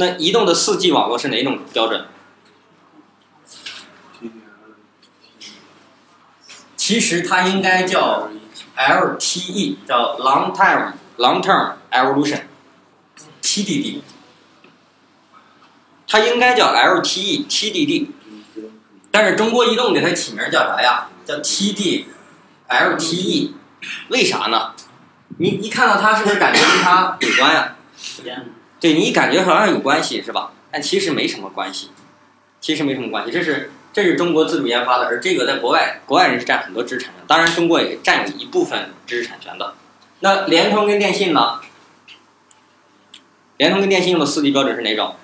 那移动的四 G 网络是哪种标准？其实它应该叫 LTE，叫 Long Term Long Term Evolution TDD。它应该叫 LTE TDD，但是中国移动给它起名叫啥呀？叫 TD LTE，为啥呢？你一看到它是不是感觉跟它有关呀？对你感觉好像有关系是吧？但其实没什么关系，其实没什么关系。这是这是中国自主研发的，而这个在国外国外人是占很多知识产权，当然中国也占有一部分知识产权的。那联通跟电信呢？联通跟电信用的四 G 标准是哪种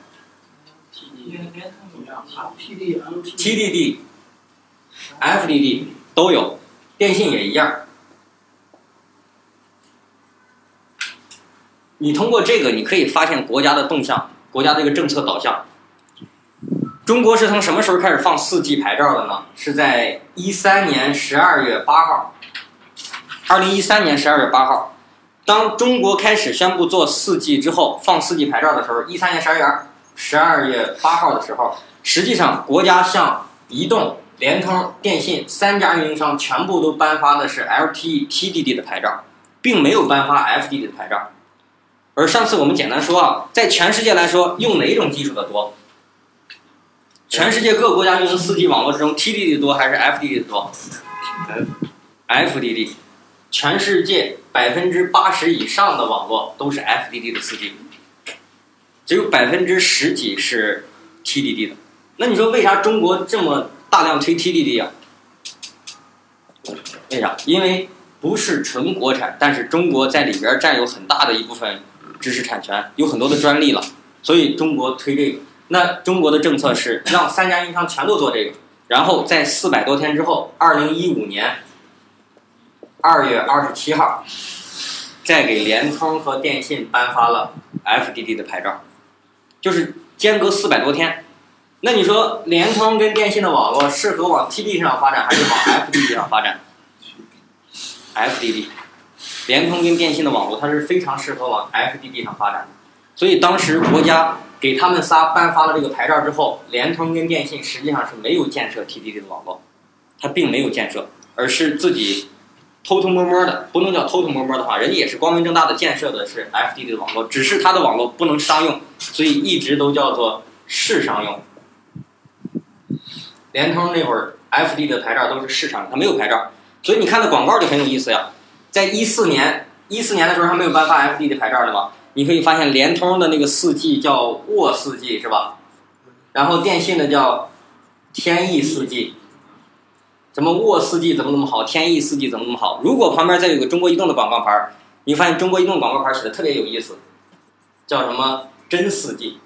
？TDD、FDD 都有，电信也一样。你通过这个，你可以发现国家的动向，国家的一个政策导向。中国是从什么时候开始放四 G 牌照的呢？是在一三年十二月八号。二零一三年十二月八号，当中国开始宣布做四 G 之后，放四 G 牌照的时候，一三年十二月十二月八号的时候，实际上国家向移动、联通、电信三家运营商全部都颁发的是 LTE TDD 的牌照，并没有颁发 FDD 的牌照。而上次我们简单说啊，在全世界来说，用哪种技术的多？全世界各国家用的 4G 网络之中，TDD 多还是 FDD 多？FDD，全世界百分之八十以上的网络都是 FDD 的 4G，只有百分之十几是 TDD 的。那你说为啥中国这么大量推 TDD 啊？为啥？因为不是纯国产，但是中国在里边占有很大的一部分。知识产权有很多的专利了，所以中国推这个。那中国的政策是让三家运营商全都做这个，然后在四百多天之后，二零一五年二月二十七号，再给联通和电信颁发了 FDD 的牌照，就是间隔四百多天。那你说联通跟电信的网络适合往 TD 上发展，还是往 FDD 上发展？FDD。联通跟电信的网络，它是非常适合往 FDD 上发展的，所以当时国家给他们仨颁发了这个牌照之后，联通跟电信实际上是没有建设 TDD 的网络，它并没有建设，而是自己偷偷摸摸的，不能叫偷偷摸摸的话，人家也是光明正大的建设的是 FDD 的网络，只是它的网络不能商用，所以一直都叫做市商用。联通那会儿 FDD 的牌照都是市商，它没有牌照，所以你看的广告就很有意思呀。在一四年，一四年的时候还没有颁发 F D 的牌照的嘛？你可以发现联通的那个四 G 叫沃四 G 是吧？然后电信的叫天翼四 G，什么沃四 G 怎么怎么好？天翼四 G 怎么怎么好？如果旁边再有个中国移动的广告牌，你发现中国移动广告牌写的特别有意思，叫什么真四 G？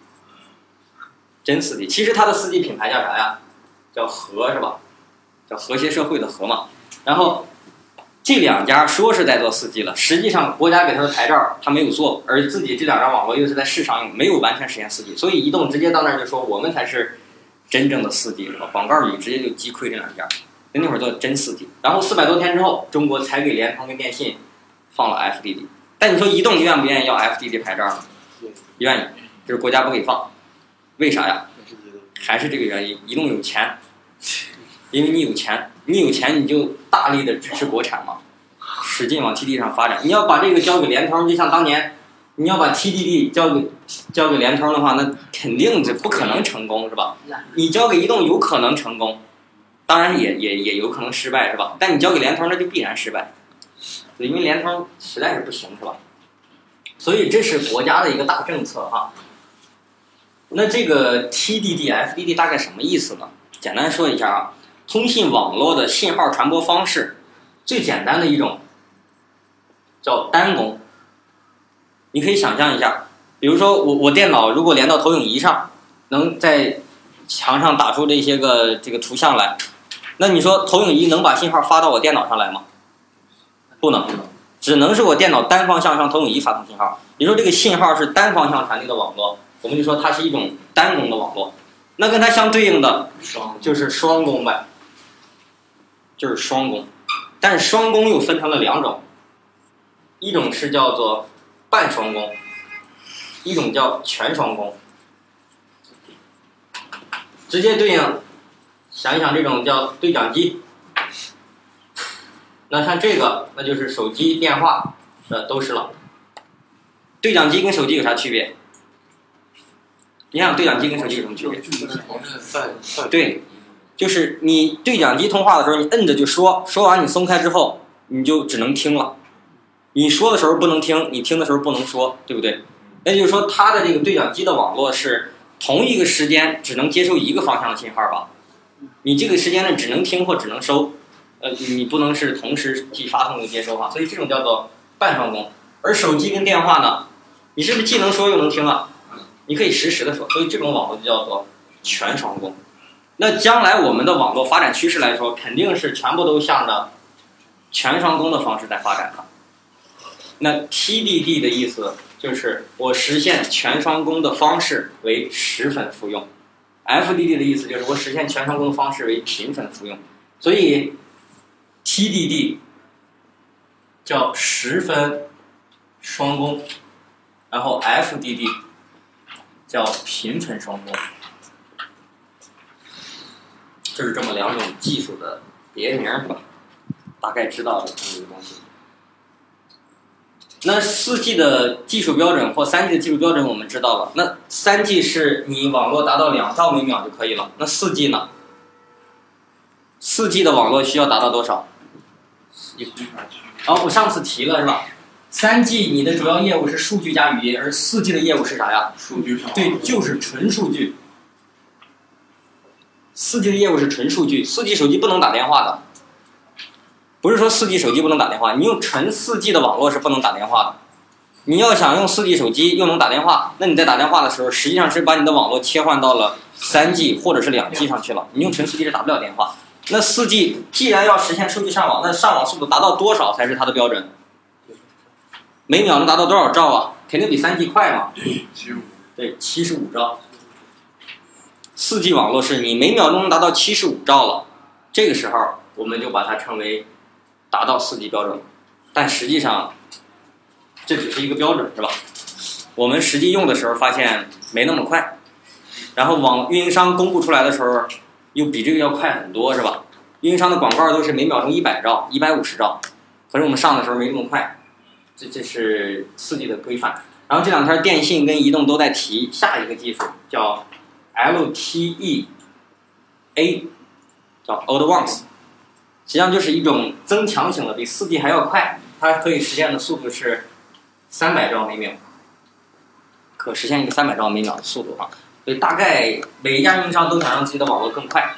真四 G，其实它的四 G 品牌叫啥呀？叫和是吧？叫和谐社会的和嘛？然后。这两家说是在做四 G 了，实际上国家给他的牌照他没有做，而自己这两张网络又是在市场用，没有完全实现四 G，所以移动直接到那儿就说我们才是真正的四 G，是吧？广告语直接就击溃这两家，那会儿做真四 G，然后四百多天之后，中国才给联通跟电信放了 FDD，但你说移动愿不愿意要 FDD 牌照呢？愿意，就是国家不给放，为啥呀？还是这个原因，移动有钱。因为你有钱，你有钱你就大力的支持国产嘛，使劲往 T D 上发展。你要把这个交给联通，就像当年你要把 TDD 交给交给联通的话，那肯定这不可能成功，是吧？你交给移动有可能成功，当然也也也有可能失败，是吧？但你交给联通，那就必然失败，因为联通实在是不行，是吧？所以这是国家的一个大政策哈。那这个 TDD、FDD 大概什么意思呢？简单说一下啊。通信网络的信号传播方式，最简单的一种叫单工。你可以想象一下，比如说我我电脑如果连到投影仪上，能在墙上打出这些个这个图像来，那你说投影仪能把信号发到我电脑上来吗？不能，只能是我电脑单方向向投影仪发送信号。你说这个信号是单方向传递的网络，我们就说它是一种单工的网络。那跟它相对应的就是双工呗。就是双工，但是双工又分成了两种，一种是叫做半双工，一种叫全双工。直接对应，想一想这种叫对讲机。那像这个，那就是手机电话呃都是了。对讲机跟手机有啥区别？你想对讲机跟手机有什么区别？对，就是你对讲机通话的时候，你摁着就说，说完你松开之后，你就只能听了。你说的时候不能听，你听的时候不能说，对不对？那就是说，它的这个对讲机的网络是同一个时间只能接收一个方向的信号吧？你这个时间呢，只能听或只能收，呃，你不能是同时既发送又接收哈。所以这种叫做半双工。而手机跟电话呢，你是不是既能说又能听啊？你可以实时的说，所以这种网络就叫做全双工。那将来我们的网络发展趋势来说，肯定是全部都向着全双工的方式在发展的。那 TDD 的意思就是我实现全双工的方式为十分复用，FDD 的意思就是我实现全双工的方式为频分复用。所以 TDD 叫十分双工，然后 FDD。叫频分双工，就是这么两种技术的别名吧，大概知道了这个东西。那四 G 的技术标准或三 G 的技术标准我们知道了，那三 G 是你网络达到两兆每秒就可以了，那四 G 呢？四 G 的网络需要达到多少？哦，我上次提了是吧？三 G 你的主要业务是数据加语音，而四 G 的业务是啥呀？数据对，就是纯数据。四 G 的业务是纯数据，四 G 手机不能打电话的。不是说四 G 手机不能打电话，你用纯四 G 的网络是不能打电话的。你要想用四 G 手机又能打电话，那你在打电话的时候，实际上是把你的网络切换到了三 G 或者是两 G 上去了。你用纯四 G 是打不了电话。那四 G 既然要实现数据上网，那上网速度达到多少才是它的标准？每秒能达到多少兆啊？肯定比三 G 快嘛。对，七十五。对，七十五兆。四 G 网络是你每秒钟能达到七十五兆了，这个时候我们就把它称为达到四 G 标准。但实际上，这只是一个标准，是吧？我们实际用的时候发现没那么快，然后网运营商公布出来的时候又比这个要快很多，是吧？运营商的广告都是每秒钟一百兆、一百五十兆，可是我们上的时候没那么快。这这是四 G 的规范，然后这两天电信跟移动都在提下一个技术，叫 LTE-A，叫 Old Ones，实际上就是一种增强型的，比四 G 还要快，它可以实现的速度是三百兆每秒，可实现一个三百兆每秒的速度啊！所以大概每一家运营商都想让自己的网络更快，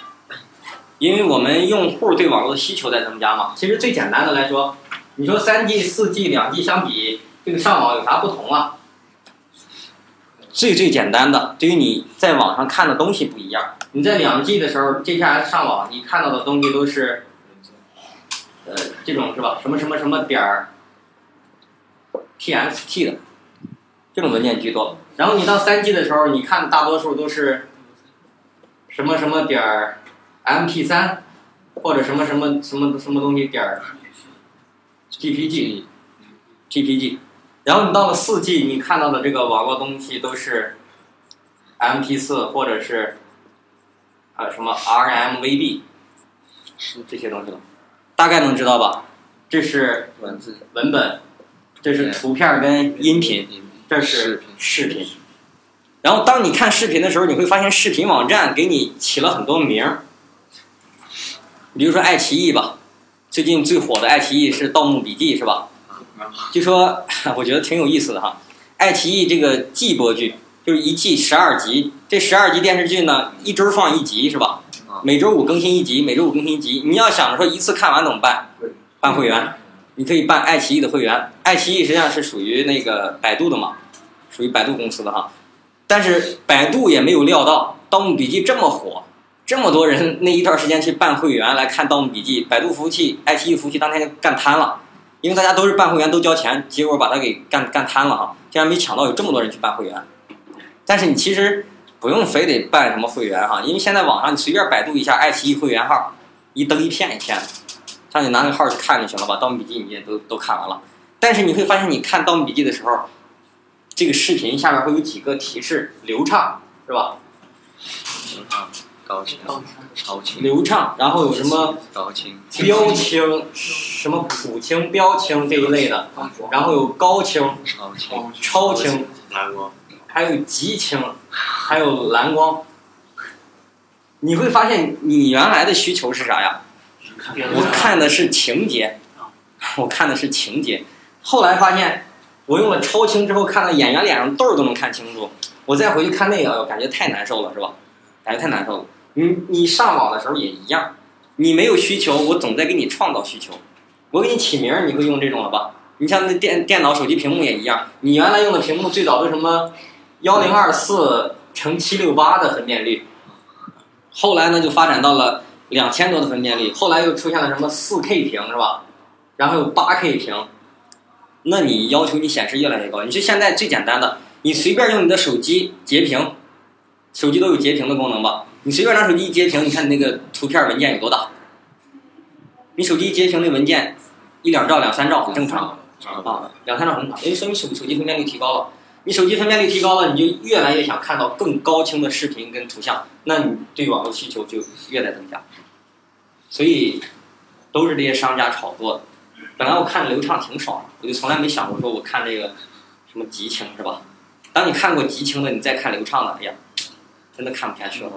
因为我们用户对网络的需求在增加嘛。其实最简单的来说。你说三 G、四 G、两 G 相比，这个上网有啥不同啊？最最简单的，对于你在网上看的东西不一样。你在两 G 的时候，接下来上网，你看到的东西都是，呃，这种是吧？什么什么什么点儿 TXT 的这种文件居多。然后你到三 G 的时候，你看的大多数都是什么什么点儿 MP3，或者什么什么什么什么东西点儿。GPG，GPG，然后你到了四 G，你看到的这个网络东西都是 MP 四或者是啊什么 RMVB，这些东西了，大概能知道吧？这是文字文本，这是图片跟音频，这是视频。然后当你看视频的时候，你会发现视频网站给你起了很多名儿，比如说爱奇艺吧。最近最火的爱奇艺是《盗墓笔记》，是吧？就说 我觉得挺有意思的哈。爱奇艺这个季播剧就是一季十二集，这十二集电视剧呢，一周放一集，是吧？每周五更新一集，每周五更新一集。你要想着说一次看完怎么办？办会员，你可以办爱奇艺的会员。爱奇艺实际上是属于那个百度的嘛，属于百度公司的哈。但是百度也没有料到《盗墓笔记》这么火。这么多人那一段时间去办会员来看《盗墓笔记》，百度服务器、爱奇艺服务器当天就干瘫了，因为大家都是办会员都交钱，结果把它给干干瘫了哈，竟然没抢到有这么多人去办会员。但是你其实不用非得办什么会员哈，因为现在网上你随便百度一下爱奇艺会员号，一登一片一片的，像你拿个号去看就行了，吧《盗墓笔记》你也都都看完了。但是你会发现，你看《盗墓笔记》的时候，这个视频下面会有几个提示：流畅，是吧？高清、超清、流畅，然后有什么高清、标清、什么普清、标清这一类的，然后有高清、超清、蓝光、还有极清，还有蓝光。你会发现，你原来的需求是啥呀？我看的是情节，我看的是情节。后来发现，我用了超清之后，看到演员脸上痘儿都能看清楚。我再回去看那个，感觉太难受了，是吧？感觉太难受了。你你上网的时候也一样，你没有需求，我总在给你创造需求。我给你起名儿，你会用这种了吧？你像那电电脑、手机屏幕也一样，你原来用的屏幕最早都什么幺零二四乘七六八的分辨率，后来呢就发展到了两千多的分辨率，后来又出现了什么四 K 屏是吧？然后有八 K 屏，那你要求你显示越来越高。你就现在最简单的，你随便用你的手机截屏，手机都有截屏的功能吧？你随便拿手机一截屏，你看你那个图片文件有多大？你手机截屏那文件一两兆、两三兆很正常啊，两三兆很正常，因为说明手手机分辨率提高了。你手机分辨率提高了，你就越来越想看到更高清的视频跟图像，那你对网络需求就越在增加。所以都是这些商家炒作的。本来我看流畅挺爽的，我就从来没想过说我看这个什么极清是吧？当你看过极清的，你再看流畅的，哎呀，真的看不下去了。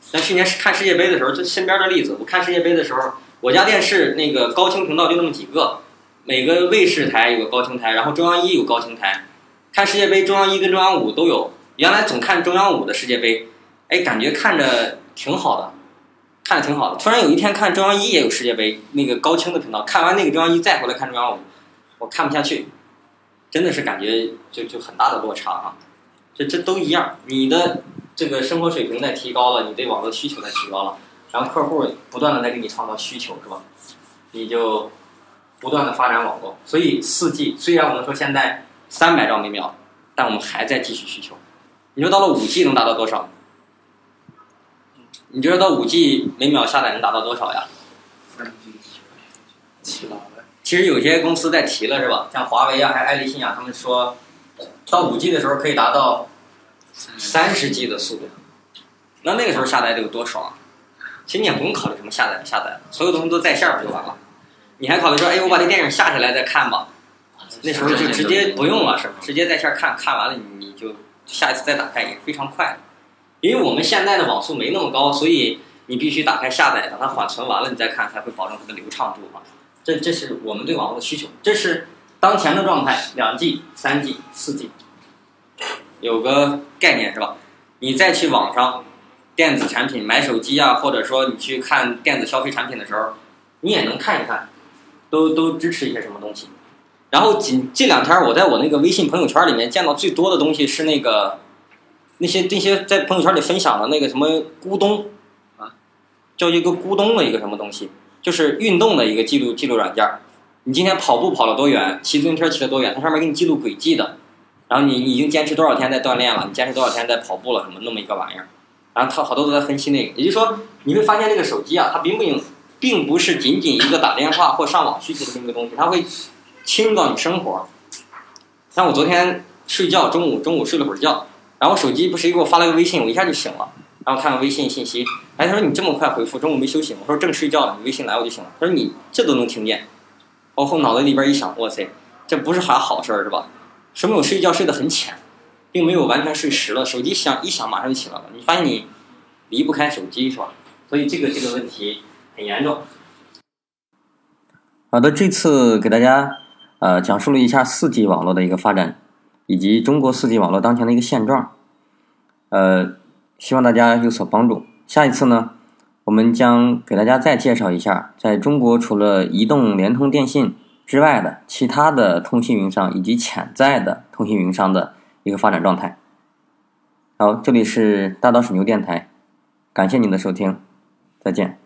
像去年看世界杯的时候，就身边的例子，我看世界杯的时候，我家电视那个高清频道就那么几个，每个卫视台有个高清台，然后中央一有高清台。看世界杯，中央一跟中央五都有。原来总看中央五的世界杯，哎，感觉看着挺好的，看着挺好的。突然有一天看中央一也有世界杯，那个高清的频道，看完那个中央一再回来看中央五，我看不下去，真的是感觉就就很大的落差啊。这这都一样，你的这个生活水平在提高了，你对网络需求在提高了，然后客户不断的在给你创造需求，是吧？你就不断的发展网络。所以四 G 虽然我们说现在。三百兆每秒，但我们还在继续需求。你说到了五 G 能达到多少？你觉得到五 G 每秒下载能达到多少呀？七八其实有些公司在提了，是吧？像华为啊，还有爱立信啊，他们说到五 G 的时候可以达到三十 G 的速度。那那个时候下载得有多爽？其实你也不用考虑什么下载不下载，所有东西都在线不就完了。你还考虑说，哎，我把这电影下下来再看吧？那时候就直接不用了，是吧？直接在线看看完了，你就下一次再打开也非常快。因为我们现在的网速没那么高，所以你必须打开下载，等它缓存完了你再看，才会保证它的流畅度啊。这这是我们对网络的需求，这是当前的状态，两 G、三 G、四 G，有个概念是吧？你再去网上电子产品买手机啊，或者说你去看电子消费产品的时候，你也能看一看，都都支持一些什么东西。然后近这两天，我在我那个微信朋友圈里面见到最多的东西是那个，那些那些在朋友圈里分享的那个什么咕咚，啊，叫一个咕咚的一个什么东西，就是运动的一个记录记录软件。你今天跑步跑了多远，骑自行车骑了多远，它上面给你记录轨迹的。然后你已经坚持多少天在锻炼了，你坚持多少天在跑步了，什么那么一个玩意儿。然后他好多都在分析那个，也就是说你会发现这个手机啊，它并不并不是仅仅一个打电话或上网需求的这么一个东西，它会。侵入到你生活，像我昨天睡觉，中午中午睡了会儿觉，然后手机不是给我发了个微信，我一下就醒了，然后看看微信信息，哎，他说你这么快回复，中午没休息，我说正睡觉呢，你微信来我就醒了，他说你这都能听见，然后脑袋里边一想，哇塞，这不是啥好事儿是吧？说明我睡觉睡得很浅，并没有完全睡实了，手机响一响马上就起来了，你发现你离不开手机是吧？所以这个这个问题很严重。好的，这次给大家。呃，讲述了一下四 G 网络的一个发展，以及中国四 G 网络当前的一个现状。呃，希望大家有所帮助。下一次呢，我们将给大家再介绍一下，在中国除了移动、联通、电信之外的其他的通信运营商以及潜在的通信运营商的一个发展状态。好，这里是大岛水牛电台，感谢您的收听，再见。